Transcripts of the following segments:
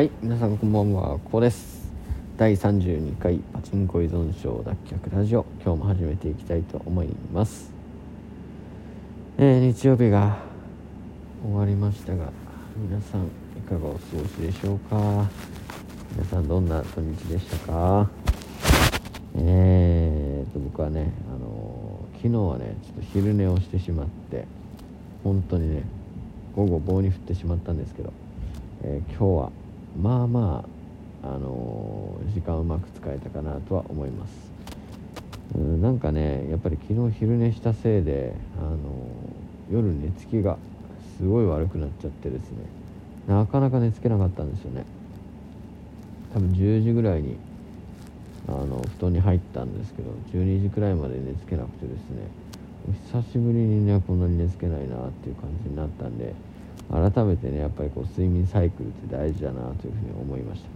はい皆さんこんばんはこうです。第32回パチンコ依存症脱却ラジオ。今日も始めていきたいと思います。えー、日曜日が終わりましたが皆さんいかがお過ごしでしょうか？皆さんどんな土日でしたか？えーと僕はねあのー、昨日はねちょっと昼寝をしてしまって本当にね午後棒に降ってしまったんですけど、えー、今日はまあまあ、あのー、時間うまく使えたかなとは思います。うんなんかねやっぱり昨日昼寝したせいで、あのー、夜寝つきがすごい悪くなっちゃってですね。なかなか寝つけなかったんですよね。多分10時ぐらいにあの布団に入ったんですけど12時くらいまで寝つけなくてですね。久しぶりにねこんなに寝つけないなっていう感じになったんで改めてねやっぱりこう睡眠サイクルって大事だなというふうに思いました。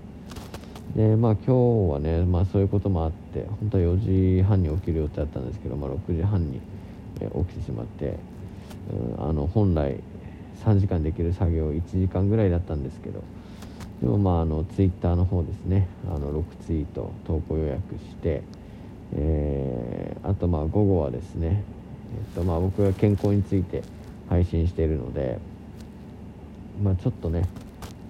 でまあ今日はね、まあ、そういうこともあって本当は4時半に起きる予定だったんですけど、まあ、6時半に起きてしまって、うん、あの本来3時間できる作業1時間ぐらいだったんですけどでもまああのツイッターの方ですねあの6ツイート投稿予約して、えー、あとまあ午後はですねえっとまあ、僕が健康について配信しているので、まあ、ちょっとね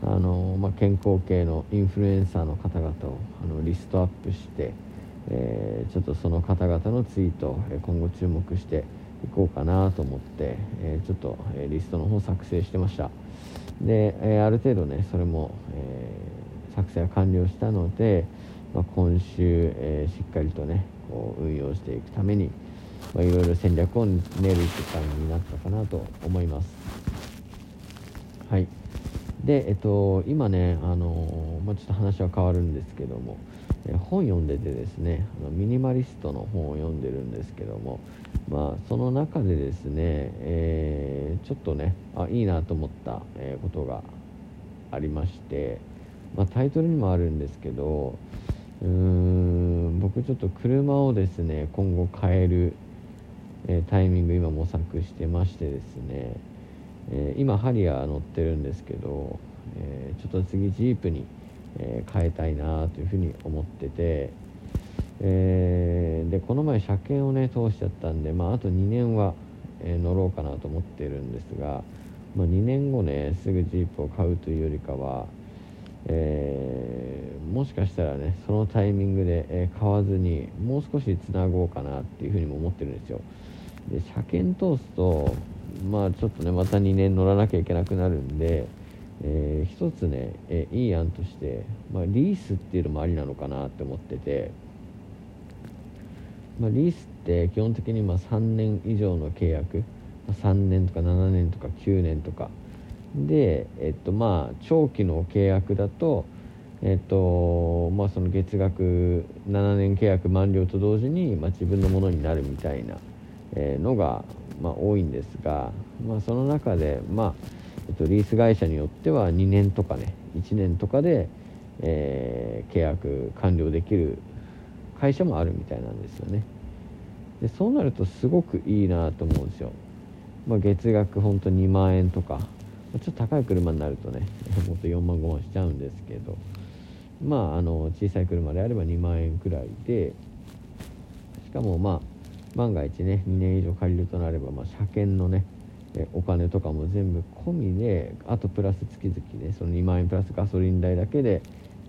あの、まあ、健康系のインフルエンサーの方々をあのリストアップして、えー、ちょっとその方々のツイートを今後注目していこうかなと思って、えー、ちょっと、リストの方作成してましたで、えある程度ねそれも、え作成は完了したので、まあ、今週、えしっかりとねこう運用していくためにま、いろいろ戦略を練る時間になったかなと思います。はい。で、えっと、今ね、あのまあ、ちょっと話は変わるんですけども、え本読んでてですねあのミニマリストの本を読んでるんですけども、まあ、その中でですね、えー、ちょっとねあいいなと思った、えことがありまして、まあ、タイトルにもあるんですけどうーん僕ちょっと車をですね今後変えるえタイミング今模索してましてですね、え今ハリアー乗ってるんですけど、えちょっと次ジープに、え変えたいなというふうに思ってて、え、でこの前車検をね通しちゃったんで、まあ、あと2年は、え乗ろうかなと思ってるんですが、まあ、2年後ねすぐジープを買うというよりかは、え、もしかしたらねそのタイミングで、え買わずにもう少しつなごうかなっていうふうにも思ってるんですよ。で車検通すとまあちょっとねまた2年乗らなきゃいけなくなるんで、えー、一つね、えー、いい案として、まあ、リースっていうのもありなのかなって思ってて、まあ、リースって基本的にまあ3年以上の契約、まあ、3年とか7年とか9年とか。で、えっとまあ長期の契約だとえっとまあ、その月額7年契約満了と同時に、まあ、自分のものになるみたいなえのが、まあ、多いんですが、まあ、その中で、まあえっと、リース会社によっては2年とかね1年とかで、えー、契約完了できる会社もあるみたいなんですよね。でそうなるとすごくいいなと思うんですよ、まあ、月額ほんと2万円とかちょっと高い車になるとね もっと4万5万しちゃうんですけどまああの小さい車であれば2万円くらいでしかもまあ万が一ね2年以上借りるとなれば、まあ、車検のねお金とかも全部込みであとプラス月々でその2万円プラスガソリン代だけで、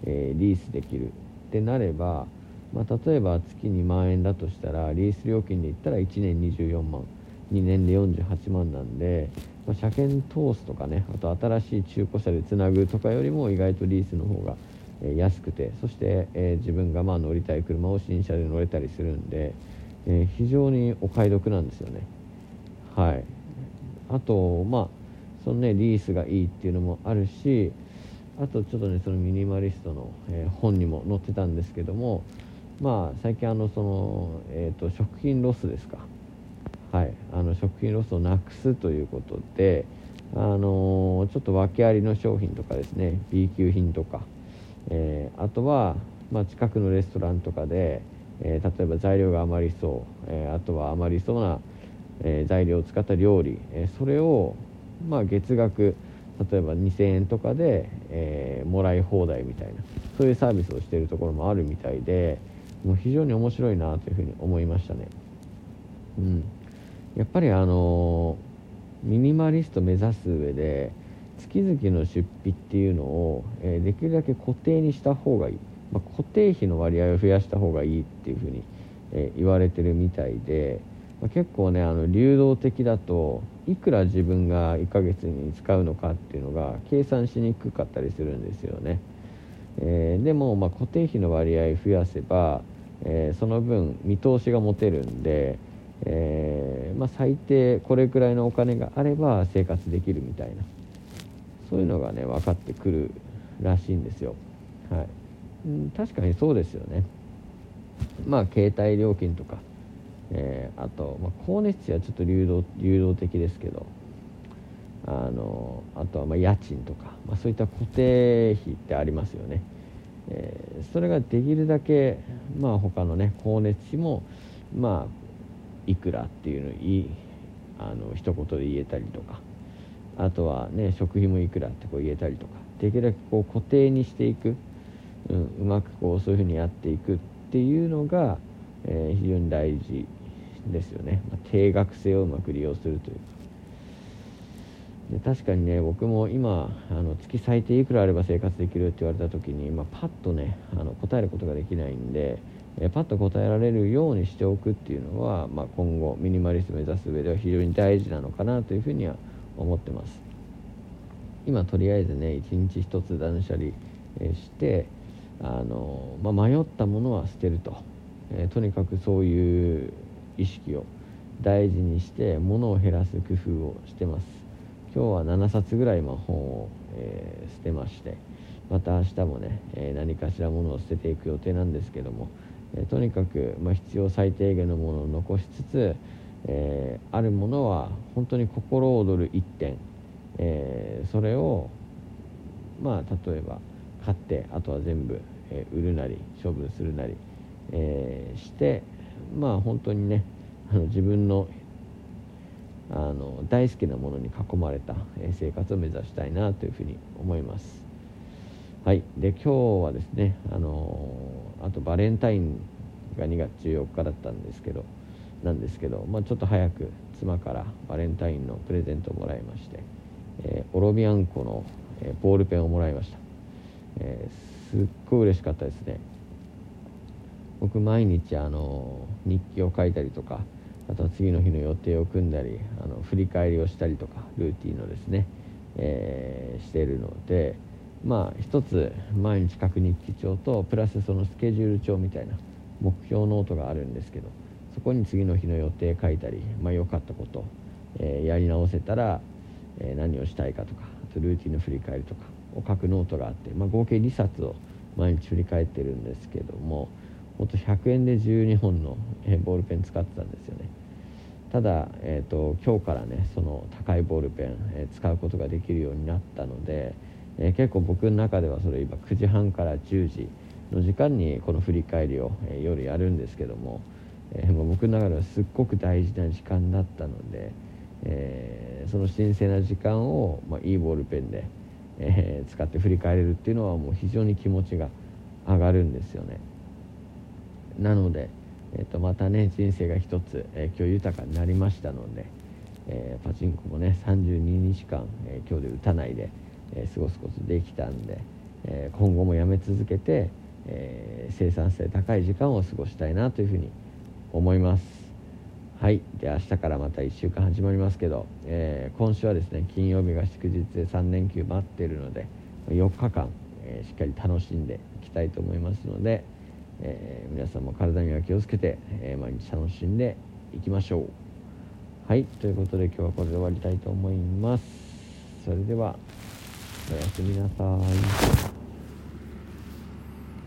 えー、リースできるってなれば、まあ、例えば月2万円だとしたらリース料金で言ったら1年24万2年で48万なんで、まあ、車検通すとかねあと新しい中古車でつなぐとかよりも意外とリースの方が安くてそして、えー、自分がまあ乗りたい車を新車で乗れたりするんで、えー、非常にお買い得なんですよね。はい。あとまあそのねリースがいいっていうのもあるしあとちょっとねそのミニマリストの、えー、本にも載ってたんですけどもまあ最近あのその、えーと、食品ロスですか。はい。あの食品ロスをなくすということであのー、ちょっと訳ありの商品とかですね B 級品とか、えー、あとは、まあ、近くのレストランとかで、えー、例えば材料が余りそう、えー、あとは余りそうな、えー、材料を使った料理、えそれを、まあ、月額例えば2000円とかで、えー、もらい放題みたいなそういうサービスをしているところもあるみたいでもう非常に面白いなというふうに思いましたね。うん、やっぱりあのミニマリスト目指す上で月々の出費っていうのを、えー、できるだけ固定にした方がいい、まあ、固定費の割合を増やした方がいいっていうふうに、えー、言われてるみたいで、まあ、結構ねあの流動的だといくら自分が1ヶ月に使うのかっていうのが計算しにくかったりするんですよね、えー、でもま固定費の割合増やせば、えその分見通しが持てるんでえ、まあ、最低これくらいのお金があれば生活できるみたいな。そういうのがね分かってくるらしいんですよ、はい。確かにそうですよね。まあ携帯料金とか、えー、あと、まあ、光熱費はちょっと流動流動的ですけどあのあとはま家賃とか、まあ、そういった固定費ってありますよね、えー、それができるだけまあ他のね光熱費もまあいくらっていうのをいあの一言で言えたりとかあとはね食費もいくらってこう言えたりとかできるだけこう固定にしていく、うん、うまくこうそういうふうにやっていくっていうのが、えー、非常に大事ですよね、まあ、定額性をうまく利用するというか。で確かにね僕も今あの月最低いくらあれば生活できるって言われた時に、まあ、パッとねあの答えることができないんでえパッと答えられるようにしておくっていうのは、まあ、今後ミニマリスト目指す上では非常に大事なのかなというふうには思ってます。今とりあえずね一日一つ断捨離してあの、まあ、迷ったものは捨てると、えー、とにかくそういう意識を大事にして物を減らす工夫をしてます。今日は7冊ぐらい本を、えー、捨てましてまた明日もね、えー、何かしらものを捨てていく予定なんですけどもえとにかく、まあ、必要最低限のものを残しつつ、え、あるものは本当に心躍る一点、え、それをまあ例えば買ってあとは全部、え、売るなり処分するなり、えしてまあ本当にねあの自分のあの大好きなものに囲まれた生活を目指したいなというふうに思います。はい、で今日はですね、あのあとバレンタインが2月14日だったんですけどなんですけど、まあ、ちょっと早く妻からバレンタインのプレゼントをもらいまして、えー、オロビアンコの、えー、ボールペンをもらいました、えー、すっごい嬉しかったですね。僕毎日あの日記を書いたりとかあとは次の日の予定を組んだりあの振り返りをしたりとかルーティンのですね、えーしているのでまあ一つ毎日書く日記帳とプラスそのスケジュール帳みたいな目標ノートがあるんですけどそこに次の日の予定書いたり、まあ、良かったこと、えー、やり直せたら、えー、何をしたいかとかあとルーティンの振り返りとかを書くノートがあって、まあ、合計2冊を毎日振り返ってるんですけどもほんと100円で12本の、ボールペン使ってたんですよね。ただ、えーと、今日からねその高いボールペン、えー、使うことができるようになったのでえー、結構僕の中ではそれ今9時半から10時の時間にこの振り返りを、えー、夜やるんですけども、えー、僕の中ではすっごく大事な時間だったので、えその神聖な時間を、まあ、いいボールペンで、え使って振り返れるっていうのはもう非常に気持ちが上がるんですよね。なので、えー、とまたね人生が一つ、え今日豊かになりましたので、えパチンコもね32日間、え今日で打たないでえ過ごすことできたんで、え今後もやめ続けて、え生産性高い時間を過ごしたいなというふうに思います。はい。で明日からまた1週間始まりますけど、えー、今週はですね金曜日が祝日で3連休待っているので4日間、えー、しっかり楽しんでいきたいと思いますので、えー、皆さんも体には気をつけて、え毎日楽しんでいきましょう。はい。ということで今日はこれで終わりたいと思います。それではおやすみなさい。